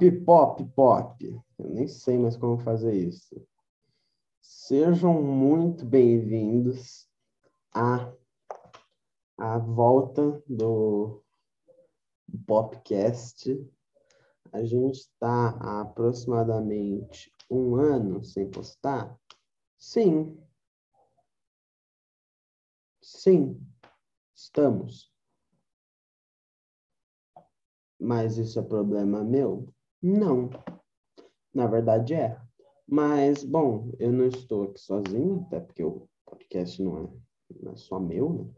Pop, pop, pop. Eu nem sei mais como fazer isso. Sejam muito bem-vindos à, à volta do Popcast. A gente está há aproximadamente um ano sem postar? Sim. Sim, estamos. Mas isso é problema meu? Não. Na verdade é. Mas, bom, eu não estou aqui sozinho, até porque o podcast não é, não é só meu, né?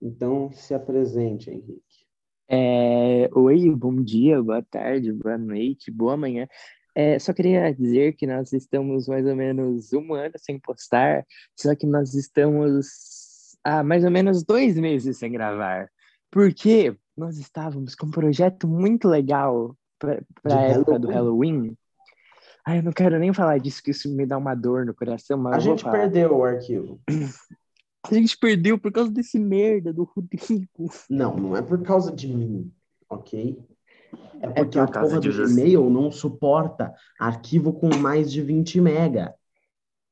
Então, se apresente, Henrique. É, oi, bom dia, boa tarde, boa noite, boa manhã. É, só queria dizer que nós estamos mais ou menos um ano sem postar, só que nós estamos há mais ou menos dois meses sem gravar. Por quê? nós estávamos com um projeto muito legal para a época Halloween. do Halloween. Ai, eu não quero nem falar disso, que isso me dá uma dor no coração. Mas a gente perdeu o arquivo. A gente perdeu por causa desse merda do Rodrigo. Não, não é por causa de mim, ok? É porque é por a porra do e-mail não suporta arquivo com mais de 20 mega.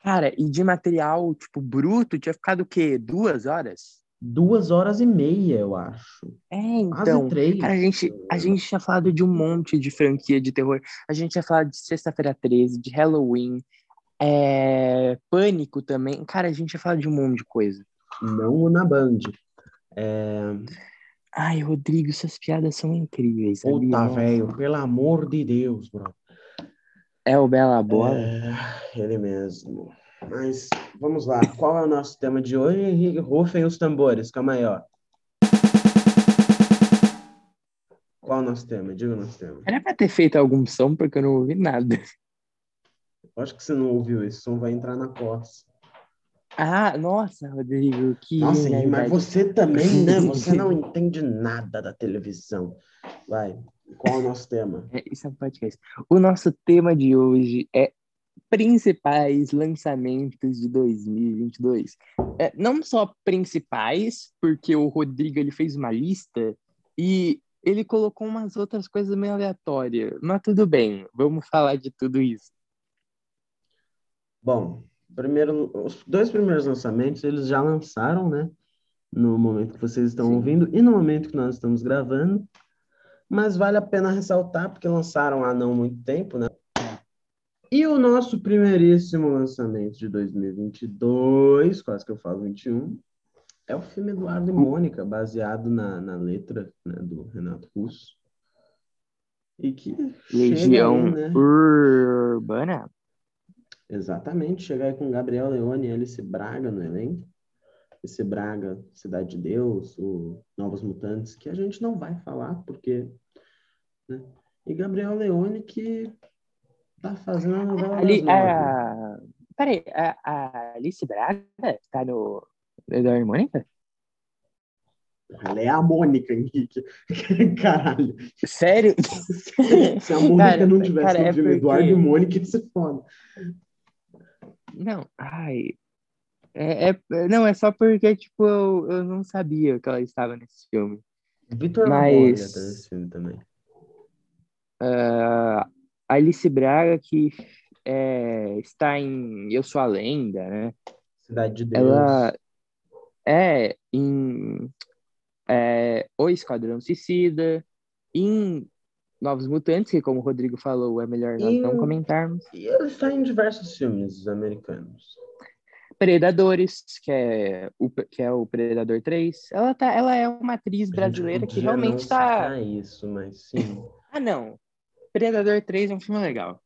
Cara, e de material, tipo, bruto, tinha ficado o quê? Duas horas? Duas horas e meia, eu acho. É, então. Cara, a gente, a gente tinha falado de um monte de franquia de terror. A gente tinha falado de Sexta-feira 13, de Halloween, é... Pânico também. Cara, a gente tinha falado de um monte de coisa. Não na Band. É... Ai, Rodrigo, essas piadas são incríveis. Puta, velho, pelo amor de Deus, bro. É o Bela Bola? É, ele mesmo. Mas vamos lá. Qual é o nosso tema de hoje, Henrique? Rufem os tambores. Calma aí, ó. Qual é o nosso tema? Diga o nosso tema. Era pra ter feito algum som, porque eu não ouvi nada. Acho que você não ouviu. Esse som vai entrar na costa. Ah, nossa, Rodrigo, que. Nossa, mas você também, né? Você não entende nada da televisão. Vai, qual é o nosso tema? É, isso é um podcast. O nosso tema de hoje é principais lançamentos de 2022. É, não só principais, porque o Rodrigo ele fez uma lista e ele colocou umas outras coisas meio aleatórias. Mas tudo bem, vamos falar de tudo isso. Bom, primeiro, os dois primeiros lançamentos eles já lançaram, né? No momento que vocês estão Sim. ouvindo e no momento que nós estamos gravando. Mas vale a pena ressaltar, porque lançaram há não muito tempo, né? E o nosso primeiríssimo lançamento de 2022, quase que eu falo 21, é o filme Eduardo e Mônica, baseado na, na letra né, do Renato Russo. E que Legião aí, né? Urbana. Exatamente, chega aí com Gabriel Leone e Alice Braga no elenco. Esse Braga, Cidade de Deus, o Novos Mutantes, que a gente não vai falar, porque. Né? E Gabriel Leone, que Tá fazendo a novela Ali, a... Peraí, a, a Alice Braga tá no Eduardo Mônica? Ela é a Mônica, Henrique. Caralho. Sério? Se a Mônica cara, não tivesse cara, no é porque... Eduardo e Mônica, ia ser foda. Não, ai. É, é, não, é só porque, tipo, eu, eu não sabia que ela estava nesse filme. Vitor Mas... tá nesse filme também. Uh, Alice Braga, que é, está em Eu Sou a Lenda, né? Cidade de Deus. Ela é em é, O Esquadrão Suicida, em Novos Mutantes, que como o Rodrigo falou, é melhor nós e, não comentarmos. E ela está em diversos filmes americanos. Predadores, que é o, que é o Predador 3. Ela, tá, ela é uma atriz brasileira que realmente está. Isso, mas sim. ah, não. Predador 3 é um filme legal.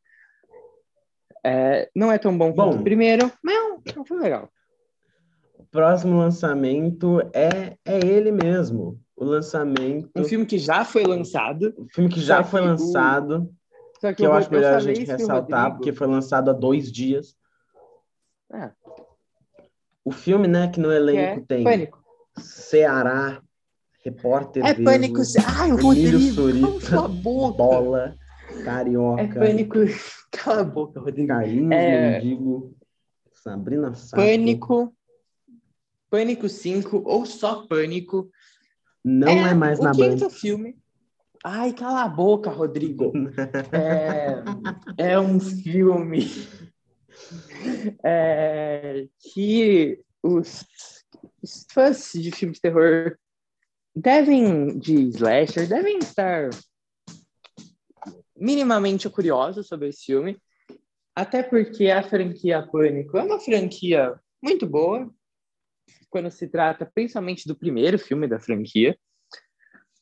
É, não é tão bom, quanto o primeiro, mas é um, é um filme legal. O próximo lançamento é, é ele mesmo. O lançamento. Um filme que já foi lançado. Um filme que já foi lançado. O... Que, que, eu, eu acho melhor a gente ressaltar, Rodrigo... porque foi lançado há dois dias. É. O filme, né, que no elenco que é tem Pânico. Ceará, Repórter É Pânico. Ai, o Rodrigo, Surita. Bola. Carioca. É pânico. Cala a boca, Rodrigo. Carlinhos é... Mendigo. Sabrina Sato. Pânico. Pânico 5 ou só Pânico. Não é, é mais na Band. O quinto filme. Ai, cala a boca, Rodrigo. É, é um filme é, que os, os fãs de filme de terror devem, de slasher, devem estar minimamente curiosos sobre esse filme, até porque a franquia Pânico é uma franquia muito boa, quando se trata principalmente do primeiro filme da franquia,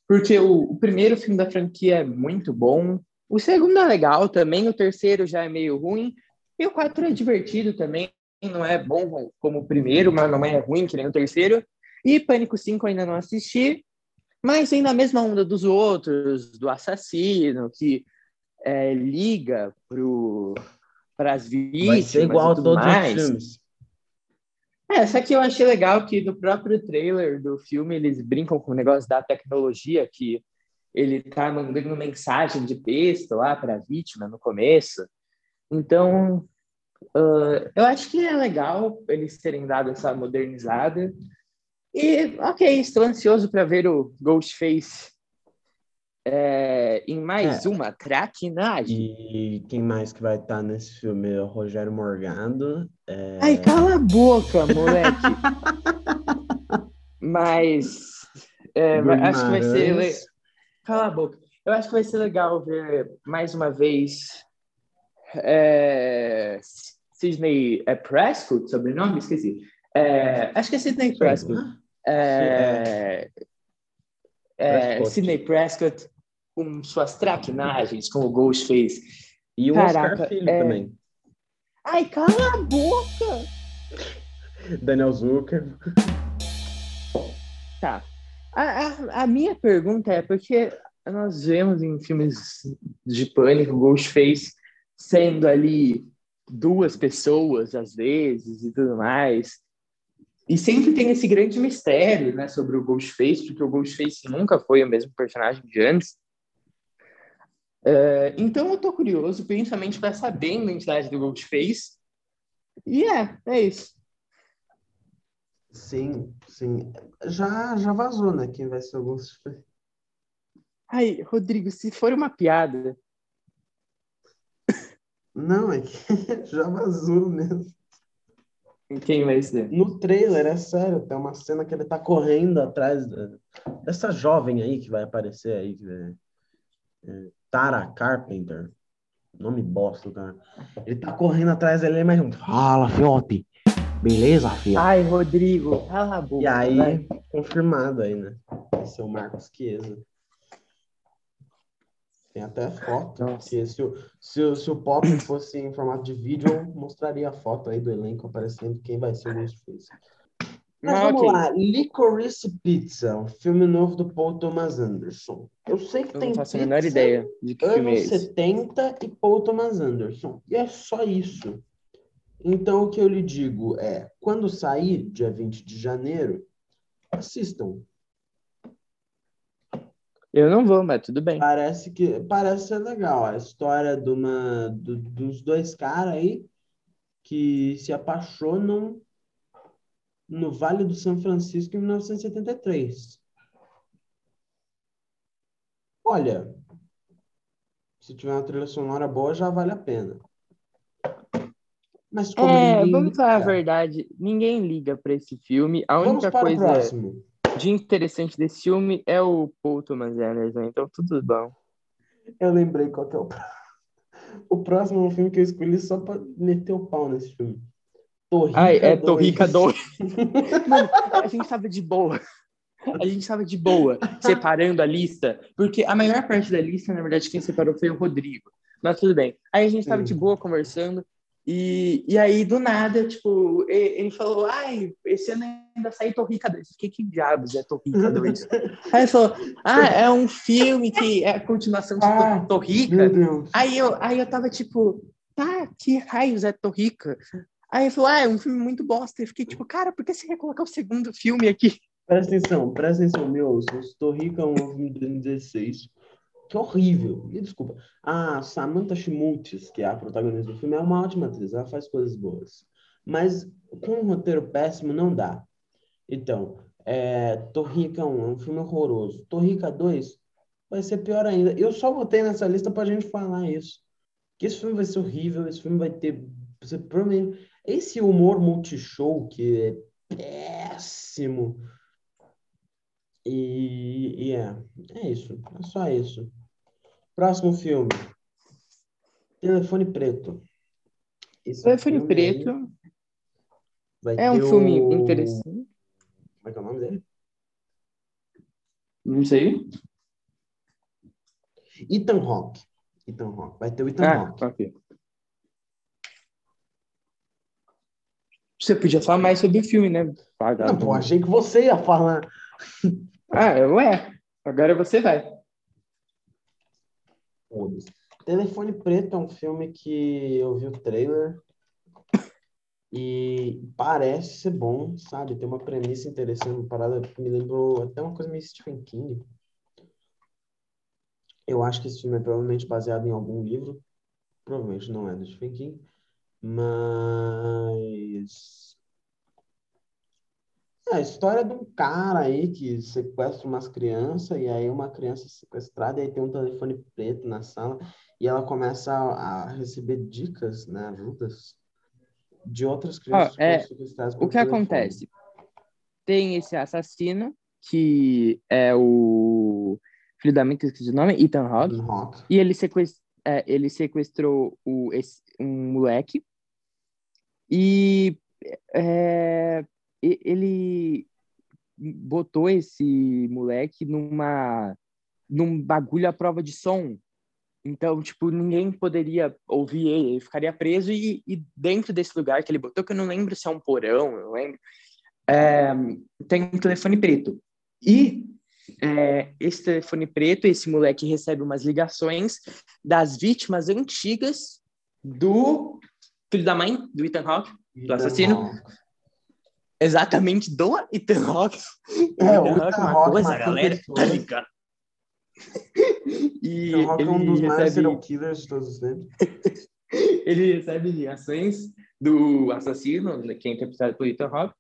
porque o, o primeiro filme da franquia é muito bom, o segundo é legal também, o terceiro já é meio ruim, e o quatro é divertido também, não é bom como o primeiro, mas não é ruim que nem o terceiro. E Pânico 5 ainda não assisti, mas ainda na mesma onda dos outros, do assassino, que é, liga para as vítimas. Igual a todos mais. os filmes. É, só que eu achei legal que no próprio trailer do filme eles brincam com o negócio da tecnologia, que ele tá mandando mensagem de texto lá para a vítima no começo. Então, uh, eu acho que é legal eles terem dado essa modernizada. E, ok, estou ansioso para ver o Ghostface é, em mais é. uma traquinagem. E quem mais que vai estar nesse filme é o Rogério Morgado. É... Ai, cala a boca, moleque! Mas é, acho que vai ser. Le... Cala a boca. Eu acho que vai ser legal ver mais uma vez é, Sidney é Prescott, sobrenome? Esqueci. É, acho que é Sidney Prescott. É, é, Prescott. Sidney Prescott com suas traquinagens, como o Ghost fez. E o Caraca, Oscar Filho é... também. Ai, cala a boca! Daniel Zucker. Tá. A, a, a, minha pergunta é porque nós vemos em filmes de pânico Ghostface sendo ali duas pessoas às vezes e tudo mais. E sempre tem esse grande mistério, né, sobre o Ghostface, porque o Ghostface nunca foi o mesmo personagem de antes. Uh, então eu tô curioso, principalmente para saber a identidade do Ghostface. E é, é isso. Sim, sim. Já, já vazou, né? Quem vai ser o Ghostface. Ai, Rodrigo, se for uma piada, não, é que já vazou mesmo. Quem vai ser? No trailer, é sério, tem uma cena que ele tá correndo atrás dessa jovem aí que vai aparecer aí. É, é, Tara Carpenter. Nome bosta, cara. Ele tá correndo atrás dele, mas fala, fiote. Beleza, filha? Ai, Rodrigo, cala a boca. E aí, vai. confirmado aí, né? Esse é o Marcos Chiesa. Tem até foto. Se, o, se, o, se o pop fosse em formato de vídeo, eu mostraria a foto aí do elenco aparecendo quem vai ser o Ghostface. Mas vamos okay. lá, Licorice Pizza, um filme novo do Paul Thomas Anderson. Eu sei que eu tem não faço a menor ideia de que anos filme é esse. 70 e Paul Thomas Anderson. E é só isso. Então, o que eu lhe digo é, quando sair, dia 20 de janeiro, assistam. Eu não vou, mas tudo bem. Parece que parece ser legal a história de uma, do, dos dois caras aí que se apaixonam no Vale do São Francisco em 1973. Olha, se tiver uma trilha sonora boa, já vale a pena. Mas como é, vamos falar a verdade, ninguém liga para esse filme. A única coisa de interessante desse filme é o Paul Thomas Anderson, então tudo bom. Eu lembrei qual que é o O próximo é um filme que eu escolhi só pra meter o pau nesse filme. Torrica Ai, é 2. Torrica 2. Mano, a gente tava de boa. A gente tava de boa, separando a lista, porque a maior parte da lista, na verdade, quem separou foi o Rodrigo. Mas tudo bem. Aí a gente tava hum. de boa conversando, e, e aí, do nada, tipo, ele falou, ai, esse ano ainda saiu Torrica 2. Que que diabos é Torrica 2? aí ele falou, ah, é um filme que é a continuação de ah, Torrica. Aí eu, aí eu tava tipo, tá, que raios é Torrica? Aí ele falou, ah, é um filme muito bosta. Eu fiquei tipo, cara, por que você quer colocar o segundo filme aqui? Presta atenção, presta atenção, meu, Torrica é um filme de 2016 que horrível. Me desculpa. A Samantha Schmutz, que é a protagonista do filme, é uma ótima atriz, ela faz coisas boas. Mas com um roteiro péssimo não dá. Então, é, Torrica 1 é um filme horroroso. Torrica 2 vai ser pior ainda. Eu só botei nessa lista pra gente falar isso. Que esse filme vai ser horrível, esse filme vai ter. Você, provavelmente, esse humor multishow que é péssimo. E, e é, é isso. É só isso. Próximo filme. Telefone Preto. Esse Telefone Preto é um filme o... interessante. Como é que é o nome dele? Não sei. Ethan Hawke. Ethan Hawke. Vai ter o Ethan ah, Hawke. Você podia falar mais sobre o filme, né? Não, pô, achei que você ia falar. ah, ué. Agora você vai. Telefone Preto é um filme que eu vi o trailer e parece ser bom, sabe? Tem uma premissa interessante, uma parada que me lembrou até uma coisa meio Stephen King. Eu acho que esse filme é provavelmente baseado em algum livro. Provavelmente não é do Stephen King. Mas. É a história de um cara aí que sequestra umas crianças, e aí uma criança sequestrada, e aí tem um telefone preto na sala, e ela começa a, a receber dicas, né, ajudas de outras crianças oh, é, sequestradas. O que telefone. acontece? Tem esse assassino, que é o filho da mãe que esqueci o nome, Ethan Hawke, e ele, sequest... É, ele sequestrou o, esse, um moleque, e é, ele botou esse moleque numa num bagulho à prova de som. Então, tipo, ninguém poderia ouvir ele, ele ficaria preso e, e, dentro desse lugar que ele botou, que eu não lembro se é um porão, eu lembro, é, tem um telefone preto. E é, esse telefone preto, esse moleque recebe umas ligações das vítimas antigas do filho da mãe, do Ethan Hawke, do assassino. Hawke. Exatamente, do Ethan Hawke. É, o Ethan Hawke coisa, galera. Tá ligado? e Ethan Hawke é um dos recebe... mais serial killers de todos os tempos. ele recebe ligações do assassino, que é interpretado por Ethan Hawke,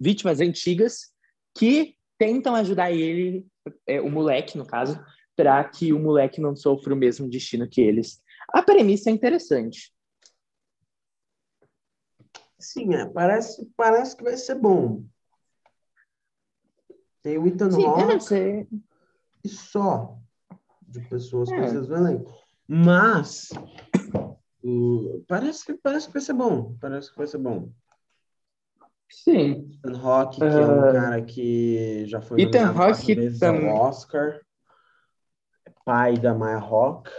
vítimas antigas, que tentam ajudar ele, é, o moleque, no caso, para que o moleque não sofra o mesmo destino que eles. A premissa é interessante. Sim, é, parece, parece que vai ser bom. Tem o Ethan Sim, Hawke e só de pessoas é. conhecidas elenco. Mas uh, parece, que, parece que vai ser bom. Parece que vai ser bom. Sim. Ethan Hawke, que uh... é um cara que já foi Ethan Hawke também... ao Oscar. Pai da Maya Hawke.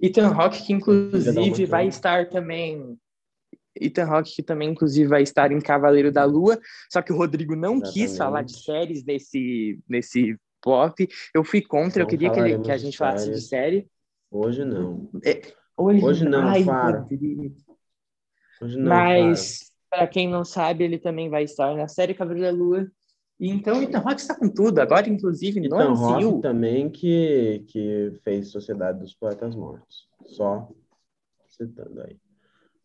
Ethan Hawke, que inclusive vai estar também Ethan Hawke, que também, inclusive, vai estar em Cavaleiro da Lua, só que o Rodrigo não Exatamente. quis falar de séries nesse, nesse pop. Eu fui contra, não eu queria que, ele, que, a gente falasse de série. Hoje não. É, hoje, hoje, não, ai. Hoje não, Mas, para quem não sabe, ele também vai estar na série Cavaleiro da Lua. E então, Ethan Hawke está com tudo. Agora, inclusive, no Ethan Hawke também que, que fez Sociedade dos Poetas Mortos. Só citando aí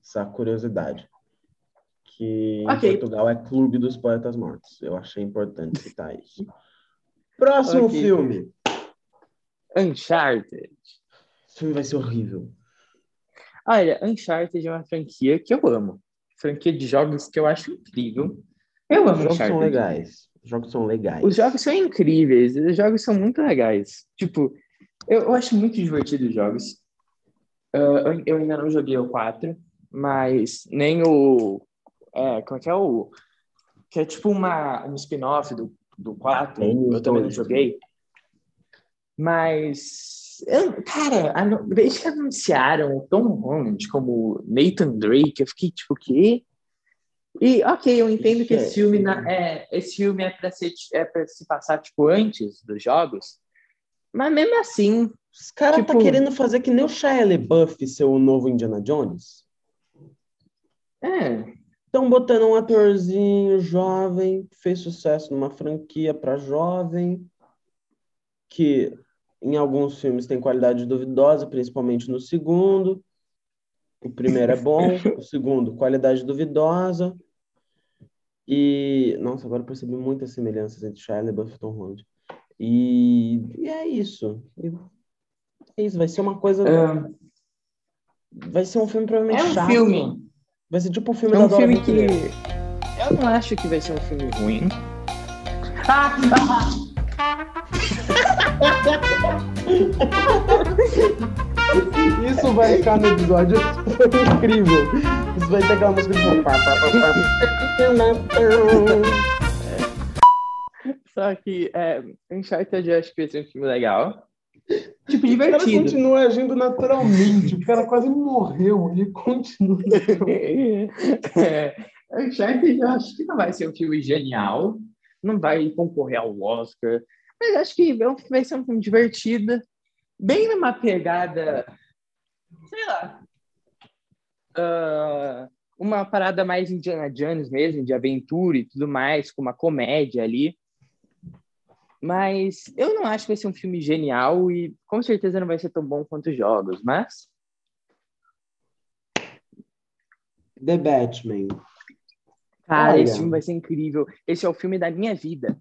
essa curiosidade. Que okay. em Portugal é Clube dos Poetas Mortos. Eu achei importante citar isso. Próximo okay. filme. Uncharted. Esse filme vai ser horrível. Olha, Uncharted é uma franquia que eu amo. Franquia de jogos que eu acho incrível. Eu amo Os jogos Uncharted. são legais. Os jogos são legais. Os jogos são incríveis. Os jogos são muito legais. Tipo, eu, eu acho muito divertido os jogos. Uh, eu ainda não joguei o 4 mas nem o. É, como é que é o. Que é tipo uma, um spin-off do, do 4, eu também não joguei. Mas. Eu, cara, desde que anunciaram o Tom Holland como Nathan Drake, eu fiquei tipo, o quê? E, ok, eu entendo que esse filme, na, é, esse filme é para é se passar, tipo, antes dos jogos, mas mesmo assim... Os caras tá tipo, tá querendo fazer que nem o Shia LaBeouf ser o novo Indiana Jones? É. Estão botando um atorzinho jovem, fez sucesso numa franquia para jovem, que em alguns filmes tem qualidade duvidosa, principalmente no segundo. O primeiro é bom, o segundo, qualidade duvidosa. E, nossa, agora percebi muitas semelhanças entre Shia LaBeouf e Tom Holland. E, e é isso. É isso, vai ser uma coisa. Ah, Vai ser um filme provavelmente é um chato. filme. Vai ser tipo um filme É da um Dora filme que. Aventureira. Eu não acho que vai ser um filme ruim. Isso vai ficar no episódio. Foi incrível. Isso vai ter aquela música de. Só que é, Uncharted eu acho que vai ser um filme legal. Tipo, O cara divertido. continua agindo naturalmente. O cara quase morreu. Ele continua. é, Uncharted eu acho que não vai ser um filme genial. Não vai concorrer ao Oscar. Mas acho que é vai ser um filme divertido. Bem numa pegada. Sei lá. ah, uma parada mais Indiana Jones mesmo, de aventura e tudo mais, com uma comédia ali. Mas eu não acho que vai ser um filme genial e com certeza não vai ser tão bom quanto os jogos, mas The Batman. Cara, Olha. esse filme vai ser incrível. Esse é o filme da minha vida.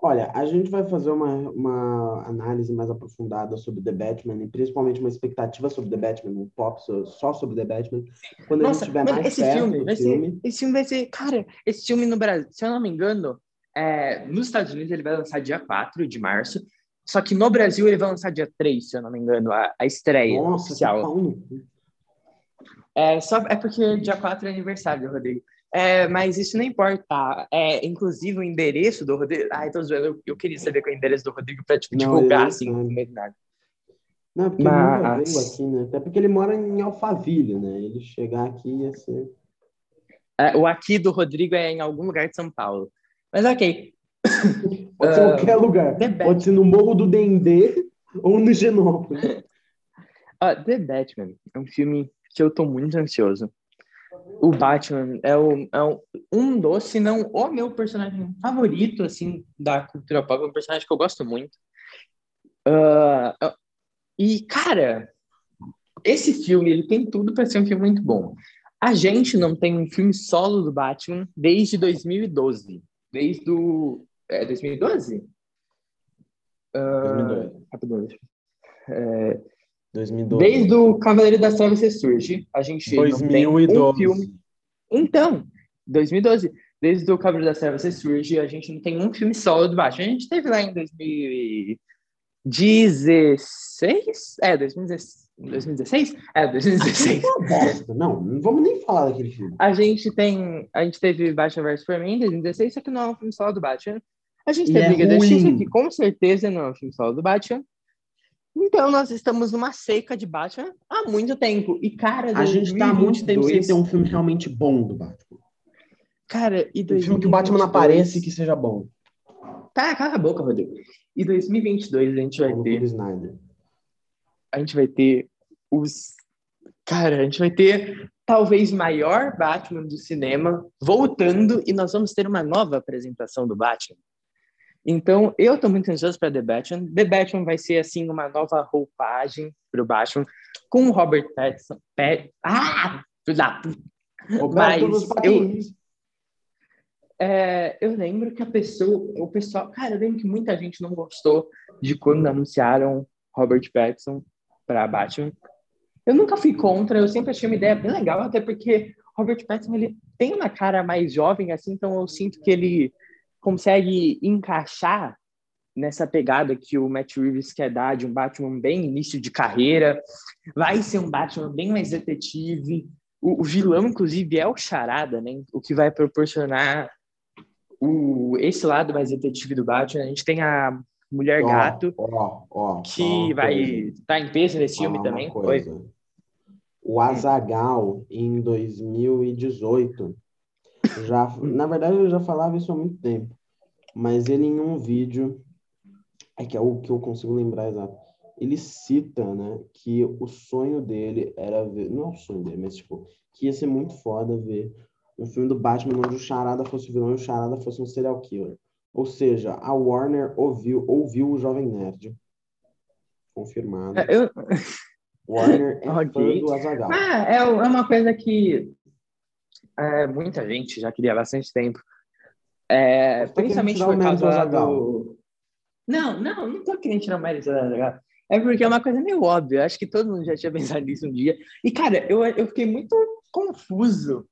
Olha, a gente vai fazer uma, uma análise mais aprofundada sobre The Batman e principalmente uma expectativa sobre The Batman, um pop só sobre The Batman, quando a gente Nossa, mano, mais esse perto filme do vai filme. ser. Esse filme vai ser. Cara, esse filme no Brasil, se eu não me engano, é, nos Estados Unidos ele vai lançar dia 4 de março. Só que no Brasil ele vai lançar dia 3, se eu não me engano, a, a estreia Nossa, oficial. cu. É, só, é porque dia 4 é aniversário do Rodrigo. É, mas isso não importa. É, inclusive o endereço do Rodrigo. Ai, tô zoando. Eu, eu queria saber qual é o endereço do Rodrigo pra tipo, Não, divulgar, ele assim, no meio do nada. Não, porque ele Mas- veio aqui, né? Até porque ele mora em Alphaville, né? Ele chegar aqui ia ser. É, o aqui do Rodrigo é em algum lugar de São Paulo. Mas ok. Pode ser Ah, qualquer lugar. The Batman. Pode ser no Morro do Dendê ou no Genópolis. Ah, The Batman é um filme que eu tô muito ansioso. O Batman é, o, é um, um dos, se não o meu personagem favorito, assim, da cultura pop. É um personagem que eu gosto muito. Ah, ah, e, cara, esse filme, ele tem tudo para ser um filme muito bom. A gente não tem um filme solo do Batman desde 2012. Desde o... É 2012? Ah, 2012. rapidão, deixa eu- 2012. Desde o Cavaleiro das Trevas Ressurge, a gente não tem um 2012. filme. Então, 2012. Desde o Cavaleiro das Trevas Ressurge, a gente não tem um filme solo do Batman. A gente teve lá em 2016? É, 2016. 2016? É, 2016. Uma bosta. Não, não vamos nem falar daquele filme. A gente tem. A gente teve Batman vs Superman em 2016, só que não é um filme solo do Batman. A gente E teve é Liga da. Justiça, que com certeza não é um filme solo do Batman. Então, nós estamos numa seca de Batman há muito tempo. E, cara, A gente tá há muito tempo sem 2022 ter um filme realmente bom do Batman. Cara, e Um filme que o Batman 2022 aparece e que seja bom. Tá, cala a boca, Rodrigo. E 2022 a gente vai ter. Snyder. A gente vai ter os. Cara, a gente vai ter talvez o maior Batman do cinema voltando e nós vamos ter uma nova apresentação do Batman. Então, eu tô muito ansioso para The Batman. The Batman vai ser, assim, uma nova roupagem pro Batman, com o Robert Pattinson. Pat... Ah! Da Mas eu-. É, eu lembro que a pessoa, o pessoal, cara, eu lembro que muita gente não gostou de quando anunciaram Robert Pattinson para Batman. Eu nunca fui contra, eu sempre achei uma ideia bem legal, até porque Robert Pattinson ele tem uma cara mais jovem assim, então eu sinto que ele consegue encaixar nessa pegada que o Matt Reeves quer dar de um Batman bem início de carreira. Vai ser um Batman bem mais detetive. O, o vilão, inclusive, é o Charada, né? O que vai proporcionar o, esse lado mais detetive do Batman. A gente tem a Mulher Gato, que vai coisa. estar tá em peso nesse filme também. Oi. coisa. O Azagal em 2018 já, na verdade, eu já falava isso há muito tempo, mas ele em um vídeo é que é o que eu consigo lembrar exato. Ele cita, né, que o sonho dele era ver, não é o sonho dele, mas tipo, que ia ser muito foda ver um filme do Batman onde o Charada fosse o vilão e o Charada fosse um serial killer. Ou seja, a Warner ouviu, ouviu o Jovem Nerd. Confirmado. É, Eu, Warner é Ok. fã do Azaghal. Ah, é, é uma coisa que é, muita gente já queria há bastante tempo. É, principalmente por causa do. Não, não, não tô querendo tirar o mérito do Azaghal. É porque é uma coisa meio óbvia. Acho que todo mundo já tinha pensado nisso um dia. E, cara, eu, eu fiquei muito confuso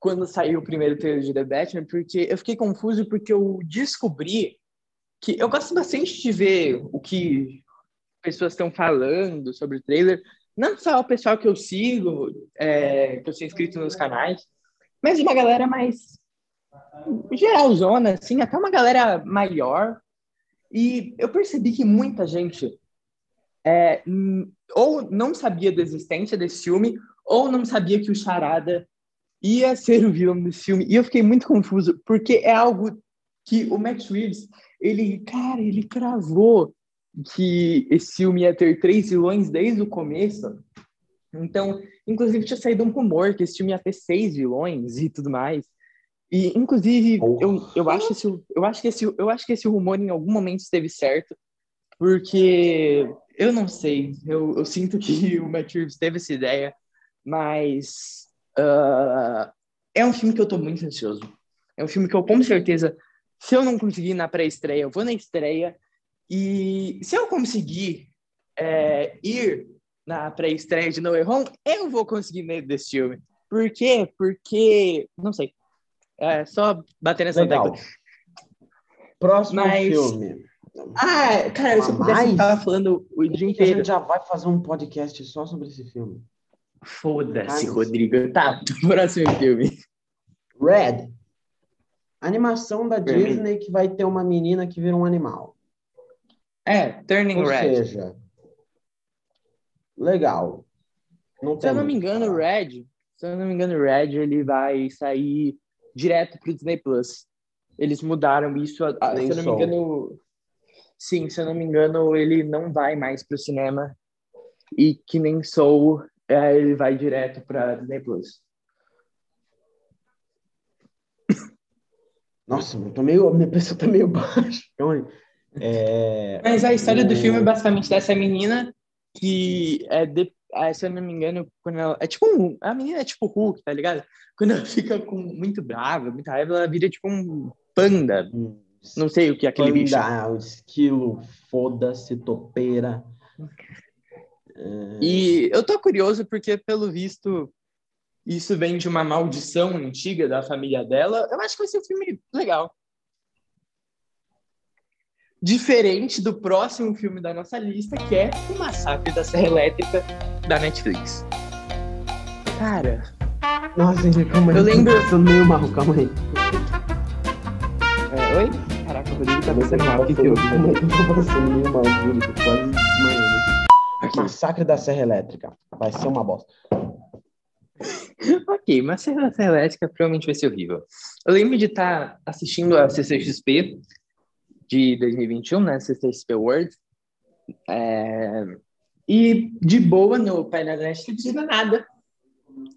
quando saiu o primeiro trailer de The Batman, porque eu fiquei confuso porque eu descobri que eu gosto bastante de ver o que pessoas estão falando sobre o trailer, não só o pessoal que eu sigo, é, que eu sou inscrito nos canais, mas uma galera mais geralzona, assim, até uma galera maior. E eu percebi que muita gente é, ou não sabia da existência desse filme, ou não sabia que o Charada ia ser o vilão desse filme. E eu fiquei muito confuso, porque é algo que o Matt Reeves, ele, cara, ele cravou que esse filme ia ter três vilões desde o começo. Então, inclusive tinha saído um rumor que esse filme ia ter seis vilões e tudo mais. E inclusive eu, eu acho esse eu acho que esse eu acho que esse rumor em algum momento esteve certo, porque eu não sei, eu, eu sinto que o Matt Reeves teve essa ideia, mas uh, é um filme que eu tô muito ansioso. É um filme que eu com certeza, se eu não conseguir na pré-estreia, eu vou na estreia e se eu conseguir é, ir na pré-estreia de No Way Home, eu vou conseguir medo desse filme. Por quê? Porque, não sei, é só bater nessa Legal. tecla. Próximo Mas- filme. Ah, cara, se eu pudesse ficar falando o dia Que a inteiro. gente já vai fazer um podcast só sobre esse filme. Foda-se, Rodrigo. Tá, próximo filme. Red. Animação da mim. Disney que vai ter uma menina que vira um animal. É, Turning Ou Red. seja, legal. Não Se eu não me engano. Red, se eu não me engano, Red, ele vai sair direto pro Disney Plus. Eles mudaram isso, a- a- se eu não me engano, sim, se eu não me engano, ele não vai mais pro cinema e que nem Soul, é, ele vai direto pra Disney Plus. Nossa, eu tô meio, minha pessoa tá meio baixa. Aí. É, Mas a história do o- filme é basicamente dessa menina que é, de, é, se eu não me engano, quando ela, é tipo um, a menina é tipo Hulk, tá ligado? Quando ela fica com muito brava, muita raiva, ela vira tipo um panda. Não sei o que é aquele bicho. panda, um esquilo, foda-se, topeira. E eu tô curioso porque, pelo visto, isso vem de uma maldição antiga da família dela. Eu acho que vai ser um filme legal. Diferente do próximo filme da nossa lista, que é O Massacre da Serra Elétrica, da Netflix. Cara, Nossa, gente, calma aí. Eu lembro- Tô passando meio mal, calma aí. é, oi? Caraca, o Rodrigo tá passando mal. O que? Calma aí, eu tô passando meio mal, juro, tô. Aqui. Massacre da Serra Elétrica. Vai ser uma bosta. Ok, mas Serra Serra Elétrica provavelmente vai ser horrível. Eu lembro de estar assistindo a CCXP de 2021, né? CCXP World. É, E de boa no painel da Netflix, de nada.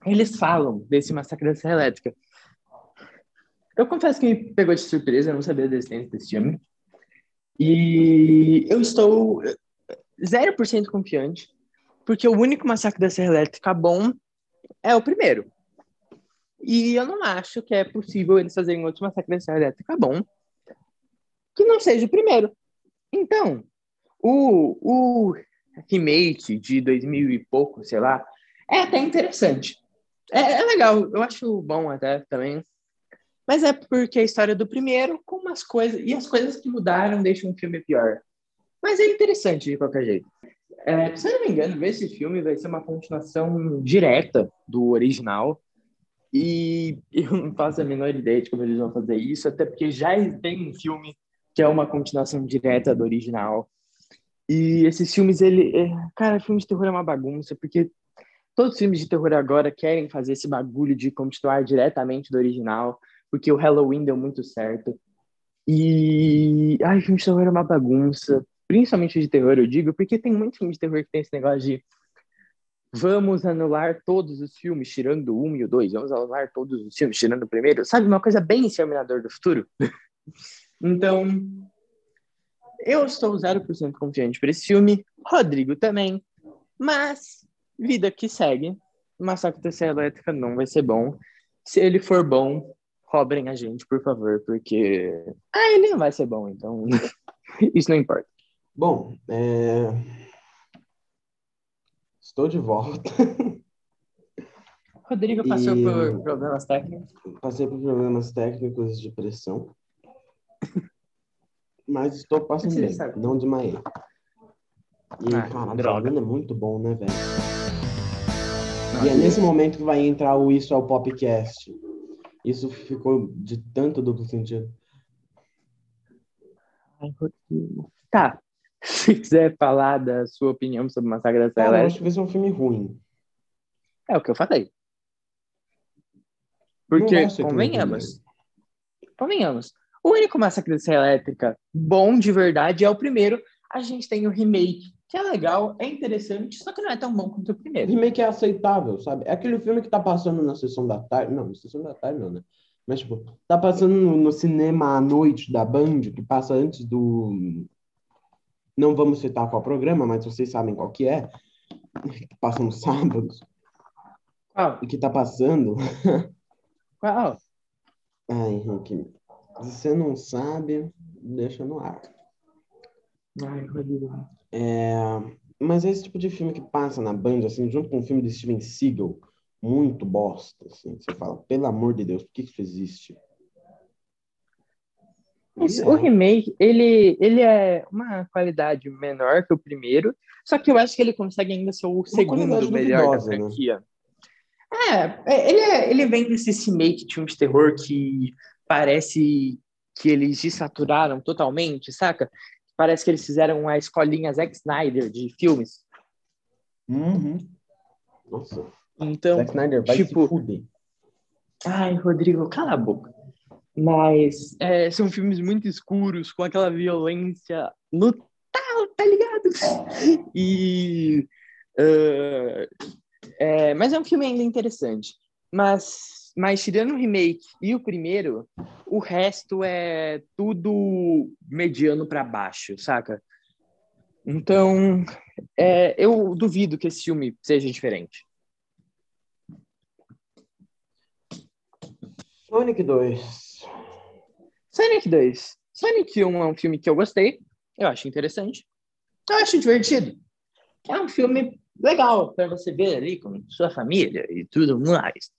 Eles falam desse massacre da Serra Elétrica. Eu confesso que me pegou de surpresa, eu não sabia da existência desse filme. E eu estou 0% confiante, porque o único massacre da Serra Elétrica bom é o primeiro. E eu não acho que é possível eles fazerem outro massacre da Serra Elétrica bom que não seja o primeiro. Então, o, o remake de 2000 e pouco, sei lá, é até interessante. É, é legal, eu acho bom até também. Mas é porque a história do primeiro, com umas coisas. E as coisas que mudaram deixam o filme pior. Mas é interessante de qualquer jeito. É, se eu não me engano, esse filme vai ser uma continuação direta do original. E eu não faço a menor ideia de como eles vão fazer isso, até porque já tem um filme que é uma continuação direta do original. E esses filmes, ele. é- Cara, filme de terror é uma bagunça, porque todos os filmes de terror agora querem fazer esse bagulho de continuar diretamente do original, porque o Halloween deu muito certo. E. Ai, filme de terror é uma bagunça. Principalmente de terror, eu digo, porque tem muito filme de terror que tem esse negócio de. Vamos anular todos os filmes, tirando o um e o dois. Vamos anular todos os filmes, tirando o primeiro. Sabe, uma coisa bem Exterminador do Futuro? então, eu estou 0% confiante por esse filme. Rodrigo também. Mas, vida que segue. Massacre da Serra Elétrica não vai ser bom. Se ele for bom, cobrem a gente, por favor, porque ah, ele não vai ser bom, então isso não importa. Bom, é... estou de volta. Rodrigo passou e... por problemas técnicos. Passei por problemas técnicos de pressão. Mas estou passando bem, sabe? não desmaiei. E, ah, cara, droga. é muito bom, né, velho? E é nesse momento que vai entrar o Isso é o Popcast. Isso ficou de tanto duplo sentido. Tá. Se quiser falar da sua opinião sobre Massacre da Serra Eu acho que vai ser um filme ruim. É o que eu falei. Porque, convenhamos, convenhamos, o único Massacre da Serra Elétrica bom de verdade é o primeiro. A gente tem o remake, que é legal, é interessante, só que não é tão bom quanto o primeiro. O remake é aceitável, sabe? É aquele filme que tá passando na sessão da tarde. Não, na sessão da tarde não, né? Mas, tipo, tá passando no, no cinema à noite da Band, que passa antes do. Não vamos citar qual programa, mas vocês sabem qual que é. Que passa nos sábados. Qual? E que tá passando. Qual? Ai, Henrique. Se você não sabe, deixa no ar. Ai. É, mas é esse tipo de filme que passa na Band, assim, junto com o filme de Steven Seagal, muito bosta, assim. Você fala, pelo amor de Deus, por que isso existe? Isso. O remake, ele, ele é uma qualidade menor que o primeiro, só que eu acho que ele consegue ainda ser o uma segundo melhor da né? franquia. Né? É, ele, é, ele vem desse remake de filme de terror que parece que eles desaturaram totalmente, saca? Parece que eles fizeram a escolinha Zack Snyder de filmes. Uhum. Nossa. Então, Zack Snyder vai tipo... se fuder. Ai, Rodrigo, cala a boca. Mas é, são filmes muito escuros, com aquela violência no tal, tá ligado? E. Uh, é, mas é um filme ainda interessante. Mas, mas tirando o remake e o primeiro, o resto é tudo mediano para baixo, saca? Então, é, eu duvido que esse filme seja diferente. Sonic 2. Sonic 2. Sonic 1 é um filme que eu gostei. Eu acho interessante. Eu acho divertido. É um filme legal para você ver ali com sua família e tudo mais.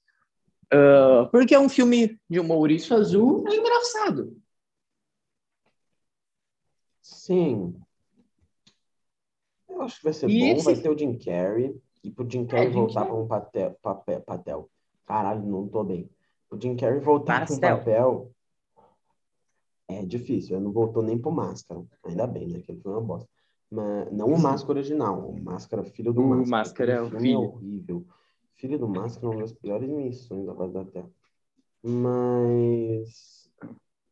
Uh, porque é um filme de um Maurício Azul é engraçado. Sim. Eu acho que vai ser e bom. Esse... Vai ter o Jim Carrey. E pro Jim Carrey é, voltar para um papel, papel, papel. Caralho, não tô bem. O Jim Carrey voltar para um papel é difícil. Ele não voltou nem pro Máscara. Ainda bem, né? Que ele foi uma bosta. Mas, não o Máscara original, o Máscara Filho do Máscara. O Máscara é o filho. É horrível. Filho do Máscara é uma das piores missões da base da Terra. Mas...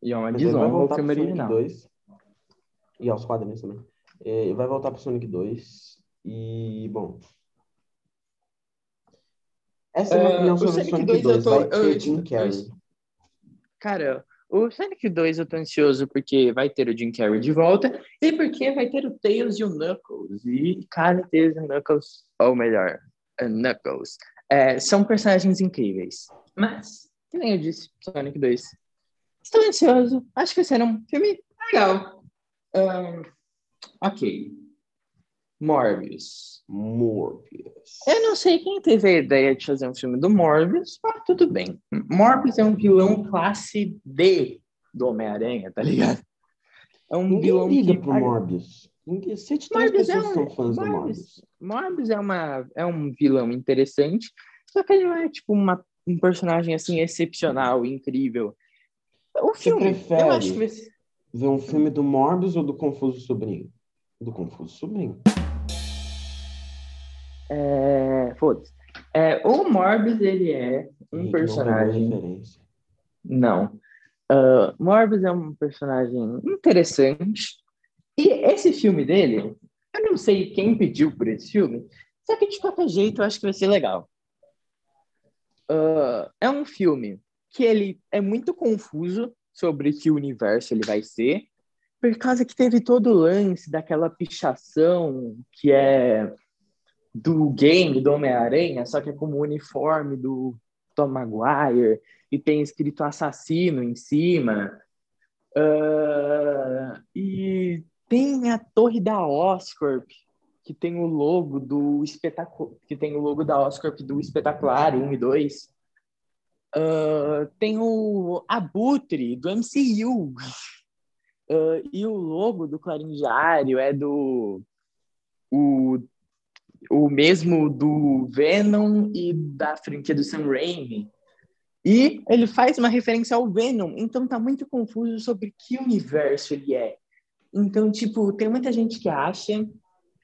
E é uma desonra ao filme original. 2, e aos quadrinhos também. É, vai voltar pro Sonic 2. E, bom... Essa é a minha opinião uh, sobre o Sonic 2. 2. Tô, vai ter Jim Carrey. Cara, o Sonic 2 eu tô ansioso porque vai ter o Jim Carrey de volta e porque vai ter o Tails e o Knuckles. E, cara, Tails e Knuckles, ou melhor, Knuckles, é, são personagens incríveis. Mas, que nem eu disse, Sonic 2. Estou ansioso. Acho que vai ser um filme legal. Um, ok. Morbius. Morbius. Eu não sei quem teve a ideia de fazer um filme do Morbius, mas tudo bem. Morbius é um vilão classe D do Homem-Aranha, tá ligado? É um Ninguém vilão liga que... pro Morbius. Ninguém... Sete Morbius é um... são fãs Morbius, do Morbius. Morbius é, uma... é um vilão interessante, só que ele não é tipo uma... um personagem assim excepcional, incrível. O filme, Você prefere eu acho que... ver um filme do Morbius ou do Confuso Sobrinho? Do Confuso Sobrinho. É, Foda-se. É, o Morbius, ele é um Gente, personagem. Não. Uh, Morbius é um personagem interessante. E esse filme dele, eu não sei quem pediu por esse filme, só que de qualquer jeito eu acho que vai ser legal. Uh, é um filme que ele é muito confuso sobre que universo ele vai ser, por causa que teve todo o lance daquela pichação que é do game do Homem-Aranha, só que é como uniforme do, Tom Maguire e tem escrito assassino em cima. Uh, e tem a torre da Oscorp, que tem o logo do espetáculo, que tem o logo da Oscorp do espetacular 1 e 2. Uh, tem o Abutre do MCU. Uh, e o logo do Clarim Diário é do o, o mesmo do Venom e da franquia do Sam Raimi. E ele faz uma referência ao Venom, então tá muito confuso sobre que universo ele é. Então, tipo, tem muita gente que acha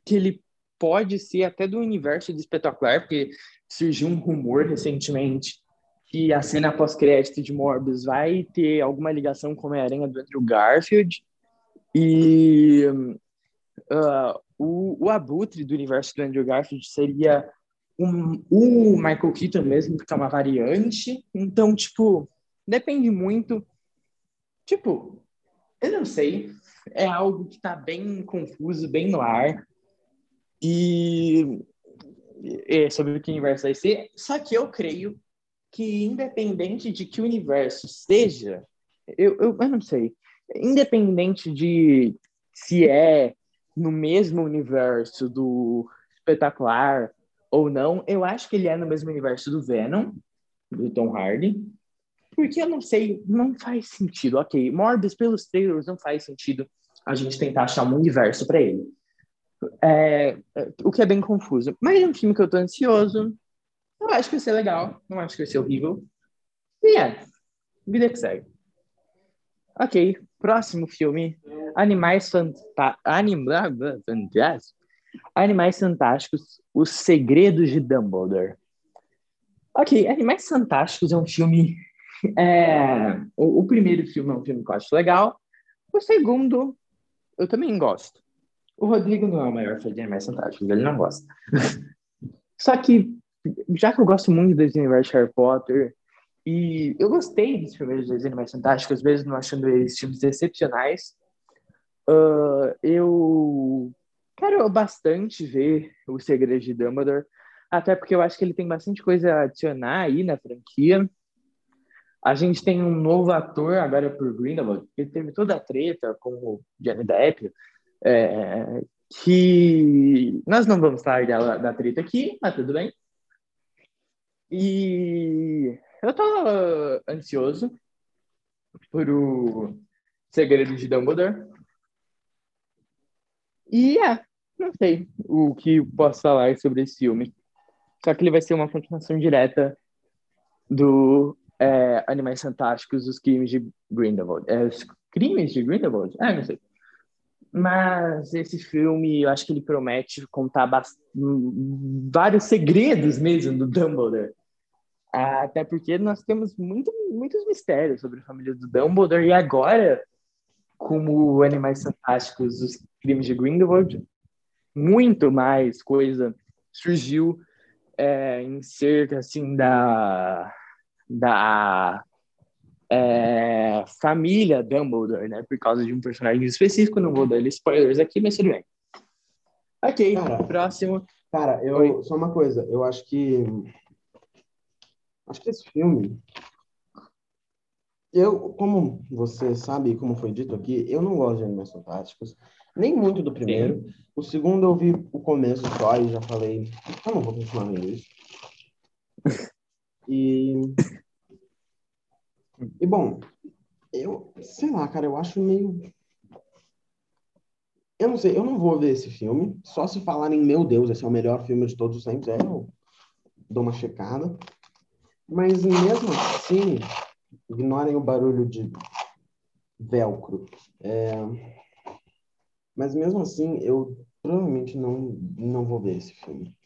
que ele pode ser até do universo do espetacular, porque surgiu um rumor recentemente que a cena pós-crédito de Morbius vai ter alguma ligação com a aranha do Andrew Garfield. E uh, o, o abutre do universo do Andrew Garfield seria um, o Michael Keaton mesmo, que é uma variante. Então, tipo, depende muito. Tipo, eu não sei. É algo que tá bem confuso, bem no ar. E é sobre o que o universo vai ser. Só que eu creio que, independente de que universo seja, eu, eu, eu não sei, independente de se é no mesmo universo do espetacular ou não, eu acho que ele é no mesmo universo do Venom, do Tom Hardy, porque eu não sei, não faz sentido. Ok, Morbius pelos trailers não faz sentido a gente tentar achar um universo para ele. É, o que é bem confuso. Mas é um filme que eu tô ansioso. Eu acho que vai ser legal. Não acho que vai ser horrível. E é. Vida que segue. Ok. Próximo filme. Animais Fantásticos. Animais Fantásticos. Os Segredos de Dumbledore. Ok. Animais Fantásticos é um filme. É... O, o primeiro filme é um filme que eu acho legal. O segundo, eu também gosto. O Rodrigo não é o maior fã de Animais Fantásticos, ele não gosta. Só que, já que eu gosto muito dos universo Harry Potter, e eu gostei dos primeiros dois Animais Fantásticos, mesmo achando eles filmes excepcionais, uh, eu quero bastante ver O Segredo de Dumbledore, até porque eu acho que ele tem bastante coisa a adicionar aí na franquia. A gente tem um novo ator agora por Grindelwald, ele teve toda a treta com o Johnny Depp, é, que nós não vamos falar dela, da treta aqui, mas tudo bem. E eu tô ansioso por o Segredo de Dumbledore. E é, não sei o que posso falar sobre esse filme. Só que ele vai ser uma continuação direta do é, Animais Fantásticos, Os Crimes de Grindelwald. É, os Crimes de Grindelwald? É, não sei. Mas esse filme, eu acho que ele promete contar vários segredos mesmo do Dumbledore. Até porque nós temos muito, muitos mistérios sobre a família do Dumbledore. E agora, como Animais Fantásticos, os crimes de Grindelwald, muito mais coisa surgiu é, em cerca assim da da é, família Dumbledore, né? Por causa de um personagem específico, não vou dar spoilers aqui, mas tudo bem. Ok, cara, próximo. Cara, eu Oi. só uma coisa, eu acho que acho que esse filme eu, como você sabe, como foi dito aqui, eu não gosto de Animais Fantásticos, nem muito do primeiro. Sim. O segundo eu vi o começo só e já falei, eu não vou continuar vendo isso. E e bom, eu sei lá, cara, eu acho meio. Eu não sei, eu não vou ver esse filme. Só se falarem, meu Deus, esse é o melhor filme de todos os tempos, é, eu dou uma checada. Mas mesmo assim, ignorem o barulho de velcro. É... Mas mesmo assim, eu provavelmente não, não vou ver esse filme.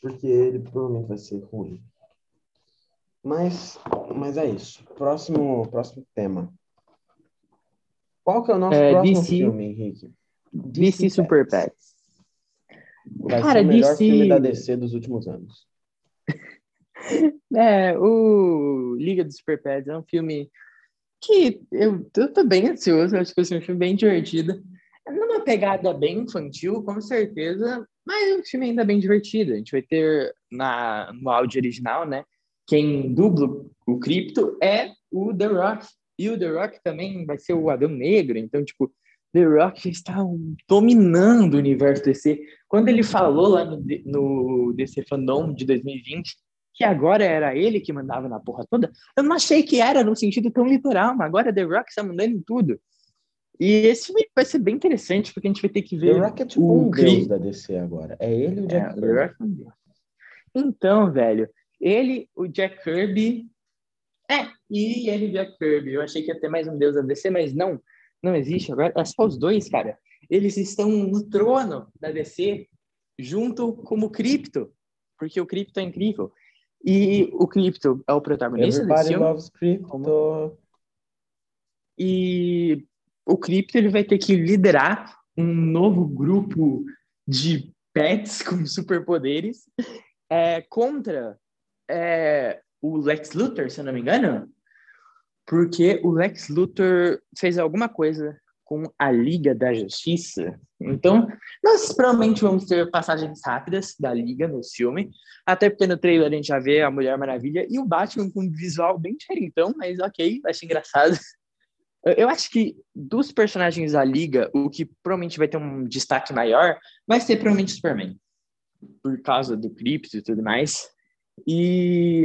Porque ele provavelmente vai ser ruim. Mas, mas é isso. Próximo, próximo tema. Qual que é o nosso é, próximo DC, filme, Henrique? DC, DC Super Pets. Vai Cara, ser o melhor DC... filme da DC dos últimos anos. é, o Liga dos Super Pets é um filme que eu, eu tô bem ansioso, acho que vai ser um filme bem divertido. Numa pegada bem infantil, com certeza, mas é um filme ainda bem divertido. A gente vai ter na, no áudio original, né? quem dubla o Crypto é o The Rock. E o The Rock também vai ser o Adão Negro. Então, tipo, The Rock está dominando o universo DC. Quando ele falou lá no, no DC Fandom de 2020 que agora era ele que mandava na porra toda, eu não achei que era no sentido tão literal, mas agora The Rock está mandando em tudo. E esse vai ser bem interessante, porque a gente vai ter que ver. The Rock é tipo um deus da DC agora. É ele o Jack é, Kirby. É um então, velho, ele, o Jack Kirby. É, e ele e o Jack Kirby. Eu achei que ia ter mais um deus da DC, mas não. Não existe agora. É só os dois, cara. Eles estão no trono da DC, junto com o Crypto, porque o Crypto é incrível. E o Crypto é o protagonista Everybody desse filme. Loves Crypto. E o Crypto ele vai ter que liderar um novo grupo de pets com superpoderes é, contra é, o Lex Luthor, se eu não me engano, porque o Lex Luthor fez alguma coisa com a Liga da Justiça. Então, nós provavelmente vamos ter passagens rápidas da Liga no filme, até porque no trailer a gente já vê a Mulher Maravilha e o Batman com um visual bem diferentão, mas ok, acho engraçado. Eu acho que dos personagens da Liga, o que provavelmente vai ter um destaque maior vai ser provavelmente Superman, por causa do Crypto e tudo mais. E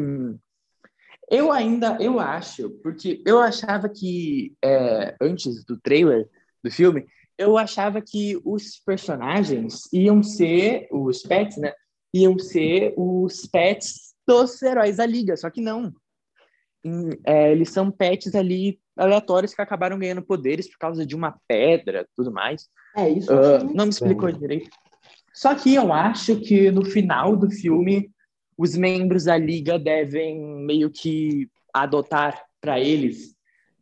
eu ainda, eu acho, porque eu achava que é, antes do trailer do filme, eu achava que os personagens iam ser, os pets, né? Iam ser os pets dos heróis da Liga, só que não. É, eles são pets ali aleatórios que acabaram ganhando poderes por causa de uma pedra tudo mais. É, isso uh, Não me explicou direito. Só que eu acho que no final do filme, os membros da liga devem meio que adotar para eles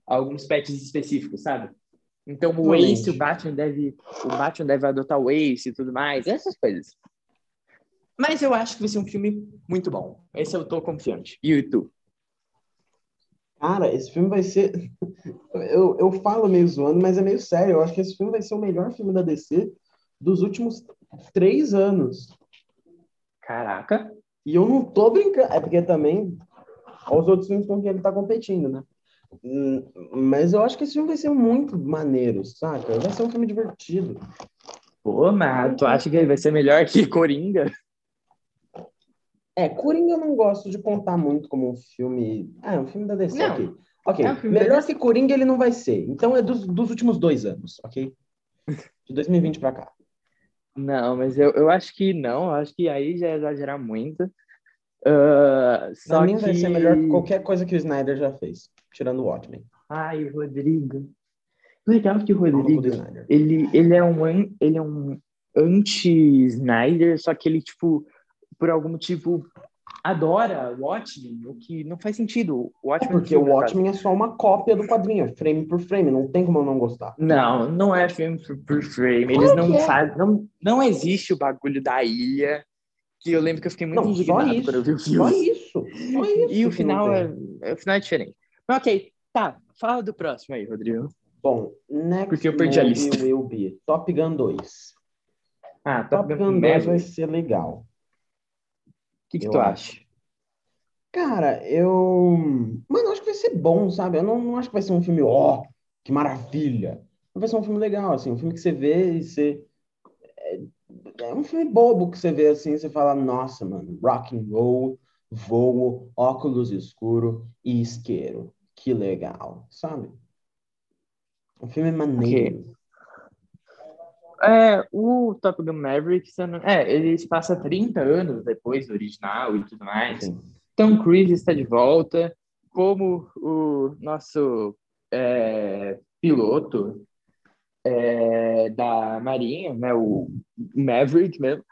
alguns pets específicos, sabe? Então o Ace, o Batman deve, o Batman deve adotar o Ace e tudo mais, essas coisas. Mas eu acho que vai ser um filme muito bom. Esse eu tô confiante. E tu? Cara, esse filme vai ser. Eu, eu falo meio zoando, mas é meio sério. Eu acho que esse filme vai ser o melhor filme da DC dos últimos três anos. Caraca. E eu não tô brincando. É porque também. Os outros filmes com que ele tá competindo, né? Hum, mas eu acho que esse filme vai ser muito maneiro, saca? Vai ser um filme divertido. Pô, mas tu acha que ele vai ser melhor que Coringa? É, Coringa eu não gosto de contar muito como um filme. Ah, é um filme da DC, não. ok. Ok, é um melhor que Coringa ele não vai ser. Então é dos, dos últimos dois anos, ok? De 2020 pra cá. Não, mas eu, eu acho que não. Eu acho que aí já é exagerar muito. Uh, só pra mim que... vai ser melhor que qualquer coisa que o Snyder já fez, tirando o Watchmen. Ai, o Rodrigo. Legal que o Rodrigo, ele, ele é um, ele é um anti-Snyder, só que ele, tipo, por algum motivo adora Watchmen, o que não faz sentido. O Watchmen é porque o Watchmen é só uma cópia do quadrinho, é frame por frame, não tem como eu não gostar. Não, não é frame por frame. Eles não é? fazem, não, não existe o bagulho da ilha. Que eu lembro que eu fiquei muito não, indignado isso, quando eu vi o filme. Só isso. Só isso e o final é, o final é diferente. Mas ok, tá. Fala do próximo aí, Rodrigo. Bom, next Porque eu perdi a lista. will be Top Gun 2. Ah, Top, Top Gun 2 vai ser legal que, que tu acha? Cara, eu. Mano, acho que vai ser bom, sabe? Eu não, não acho que vai ser um filme, ó, oh, que maravilha. Vai ser um filme legal, assim, um filme que você vê e você. É, é um filme bobo que você vê assim, você fala, nossa, mano, rock and roll, voo, óculos escuro e isqueiro. Que legal, sabe? Um filme maneiro. Okay. É, o Top Gun Maverick, é, ele se passa 30 anos depois do original e tudo mais. Sim. Tom Cruise está de volta, como o nosso é, piloto é, da Marinha, né, o Maverick mesmo.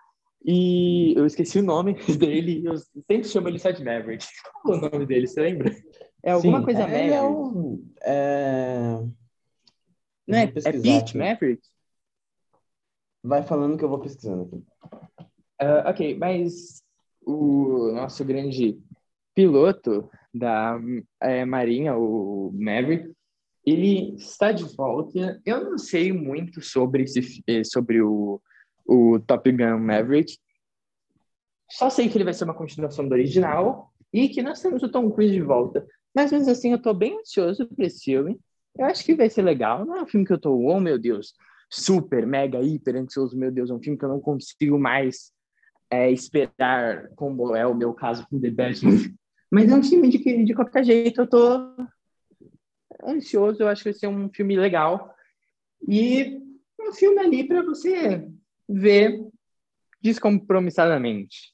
E eu esqueci o nome dele, eu sempre chamo ele só de Maverick. Qual é o nome dele, você lembra? É alguma Sim, coisa é, Maverick. É, um, é... Não é, é Pete Maverick? Vai falando que eu vou pesquisando aqui. Uh, ok, mas o nosso grande piloto da é, Marinha, o Maverick, ele está de volta. Eu não sei muito sobre, esse, eh, sobre o, o Top Gun Maverick. Só sei que ele vai ser uma continuação do original e que nós temos o Tom Cruise de volta. Mas mesmo assim, eu tô bem ansioso para esse filme. Eu acho que vai ser legal. Não é um filme que eu tô, oh meu Deus, super, mega, hiper ansioso, meu Deus, é um filme que eu não consigo mais é, esperar, como é o meu caso com The Batman. Mas é um filme de que, de qualquer jeito, eu tô ansioso, eu acho que vai ser um filme legal. E um filme ali para você ver descompromissadamente.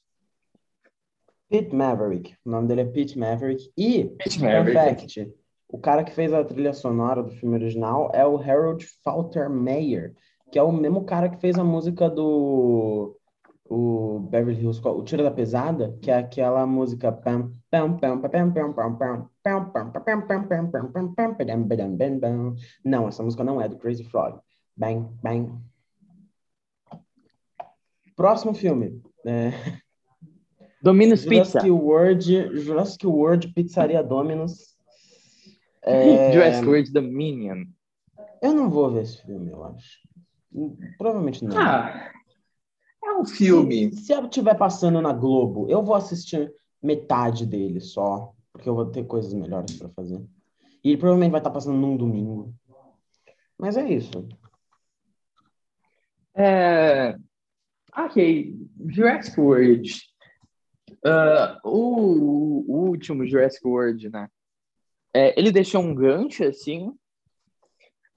Pete Maverick. O nome dele é Pete Maverick. E, Pete Maverick. fact, o cara que fez a trilha sonora do filme original é o Harold Faltermeyer, que é o mesmo cara que fez a música do o Beverly Hills, o Tira da Pesada, que é aquela música não, essa música não é do Crazy Frog. Bang, bang. Próximo filme. É... Dominus Jurassic Pizza. World, Jurassic World Pizzaria Dominus. É... Jurassic World Dominion. Eu não vou ver esse filme, eu acho. Provavelmente não. Ah, é um filme. Se, se eu estiver passando na Globo, eu vou assistir metade dele só, porque eu vou ter coisas melhores para fazer. E ele provavelmente vai estar passando num domingo. Mas é isso. É... Ok, Jurassic World. Uh, o, o último Jurassic World, né? É, ele deixou um gancho, assim,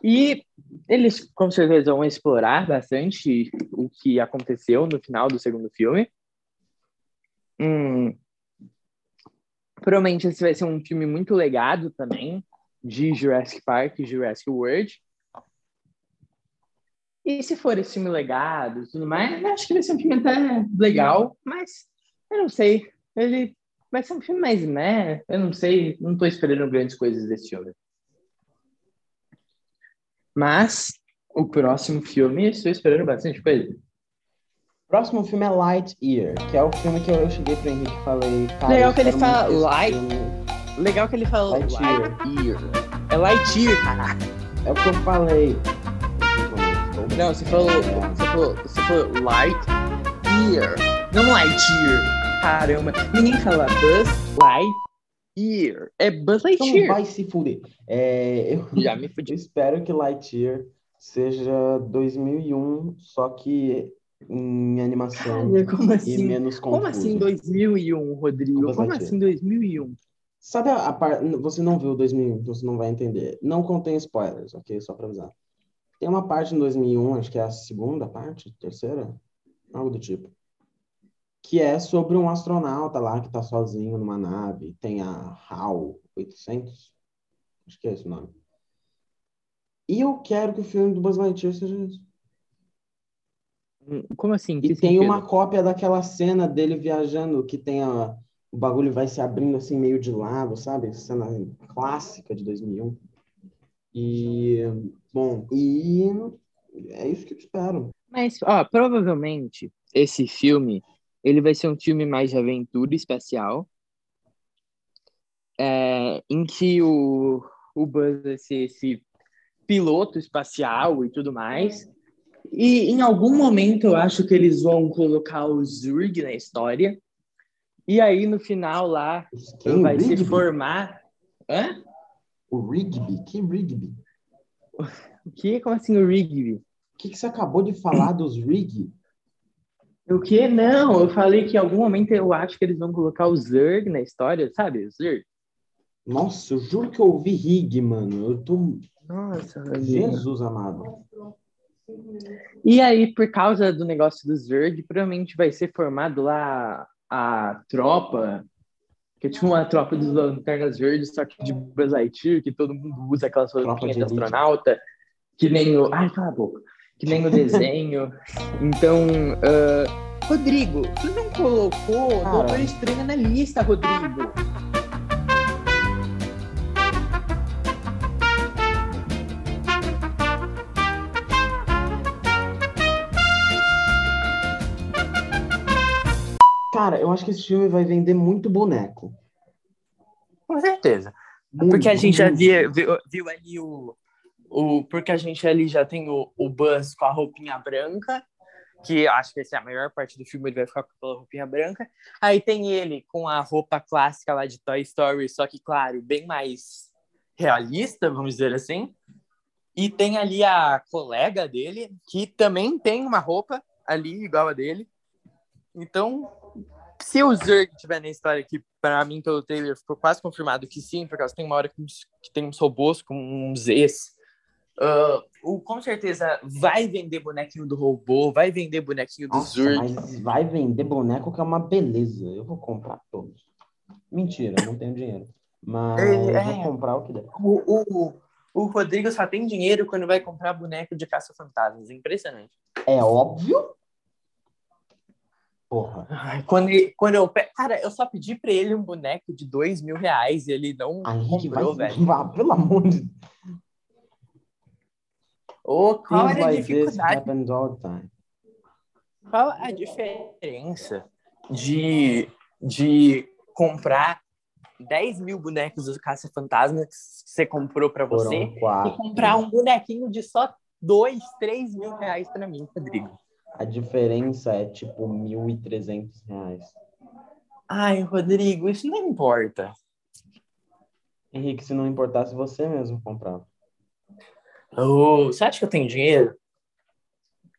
e eles com certeza vão explorar bastante o que aconteceu no final do segundo filme. Hum, provavelmente esse vai ser um filme muito legado também, de Jurassic Park e Jurassic World. E se for esse filme legado e tudo mais, acho que vai ser um filme até legal, mas eu não sei. Ele vai ser um filme mais né? Eu não sei, não tô esperando grandes coisas desse filme. Mas o próximo filme, estou esperando bastante coisa. Próximo filme é Lightyear, que é o filme que eu cheguei pro Henrique e falei. Legal que ele fala Light-. Legal que ele fala Lightyear. Lightyear. É Lightyear, caraca. É o que eu falei. Não, você falou, você falou, você falou Lightyear, não Lightyear. Caramba, ninguém fala Buzz Lightyear. É Buzz Então Lightyear. vai se fuder. É, eu, Já me eu fudi. espero que Lightyear seja 2001, só que em animação Cara, como e assim? menos confuso. Como assim 2001, Rodrigo? Como Lightyear. assim 2001? Sabe a, a parte. Você não viu 2001, então você não vai entender. Não contém spoilers, ok? Só pra avisar. Tem uma parte em 2001, acho que é a segunda parte, terceira, algo do tipo, que é sobre um astronauta lá que tá sozinho numa nave. Tem a HAL 800, acho que é esse o nome. E eu quero que o filme do Buzz Lightyear seja isso. Hum, Como assim? Que E tem sentido? uma cópia daquela cena dele viajando, que tem a, o bagulho vai se abrindo assim meio de lado, sabe? Cena clássica de 2001. E, bom, e é isso que eu espero. Mas, ó, provavelmente esse filme ele vai ser um filme mais de aventura espacial, é, em que o, o Buzz vai ser esse piloto espacial e tudo mais. E em algum momento eu acho que eles vão colocar o Zurg na história. E aí no final lá Quem? vai se Rigby? formar. Hã? O Rigby? Que Rigby? O que? Como assim o Rigby? O que, que você acabou de falar dos Rig? O que? Não, eu falei que em algum momento eu acho que eles vão colocar o Zurg na história, sabe? O Zurg. Nossa, eu juro que eu ouvi Rig, mano. Eu tô. Nossa, Jesus amado. E aí, por causa do negócio do Zurg, provavelmente vai ser formado lá a tropa, que é tipo uma tropa dos Lanternas Verdes, só que de Buzz Lightyear, que todo mundo usa aquelas roupinhas de de astronauta, que nem o... Ai, cala a boca. Que nem o desenho. Então, ah, Rodrigo, tu não colocou Cara. Doutor Estranho na lista, Rodrigo. Cara, eu acho que esse filme vai vender muito boneco. Com certeza. Muito, Porque a gente já muito. via, viu, viu ali o, o. Porque a gente ali já tem o, o Buzz com a roupinha branca que acho que essa é a maior parte do filme, ele vai ficar com aquela roupinha branca. Aí tem ele com a roupa clássica lá de Toy Story, só que, claro, bem mais realista, vamos dizer assim. E tem ali a colega dele, que também tem uma roupa ali igual a dele. Então, se o Zurg tiver na história que para mim pelo trailer ficou quase confirmado que sim, porque tem uma hora que tem uns robôs com uns Zs. Uh, o, com certeza vai vender bonequinho do robô, vai vender bonequinho do Nossa, Zurg. Mas vai vender boneco que é uma beleza. Eu vou comprar todos. Mentira, não tenho dinheiro. Mas é, vou comprar o que der. O, o, o Rodrigo só tem dinheiro quando vai comprar boneco de caça-fantasmas. Impressionante. É óbvio Porra. Ai, quando, quando eu. Cara, eu só pedi pra ele um boneco de dois mil reais e ele não Aí comprou, vai, velho. Vá, pelo amor de Ô, qual era a dificuldade? Qual a diferença de, de comprar 10 mil bonecos do Caça-Fantasma que você comprou para você e comprar um bonequinho de só 2, 3 mil reais para mim, Rodrigo? A diferença é tipo 1.300 reais. Ai, Rodrigo, isso não importa. Henrique, se não importasse, você mesmo comprava. Oh, você acha que eu tenho dinheiro?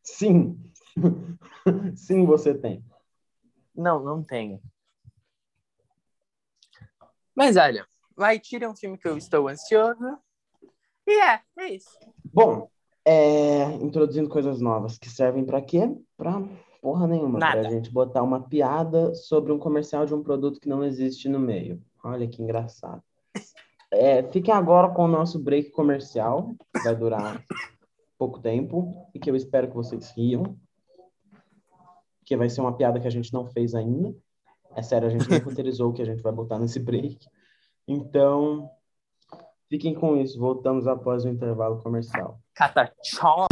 Sim. Sim, você tem. Não, não tenho. Mas olha, vai tirar um filme que eu estou ansioso. E é, é isso. Bom, é, introduzindo coisas novas que servem para quê? Para porra nenhuma, para a gente botar uma piada sobre um comercial de um produto que não existe no meio. Olha que engraçado. É, fiquem agora com o nosso break comercial, que vai durar pouco tempo e que eu espero que vocês riam, que vai ser uma piada que a gente não fez ainda. É sério, a gente não roteirizou o que a gente vai botar nesse break. Então, Fiquem com isso. Voltamos após o intervalo comercial. Cata, tchau.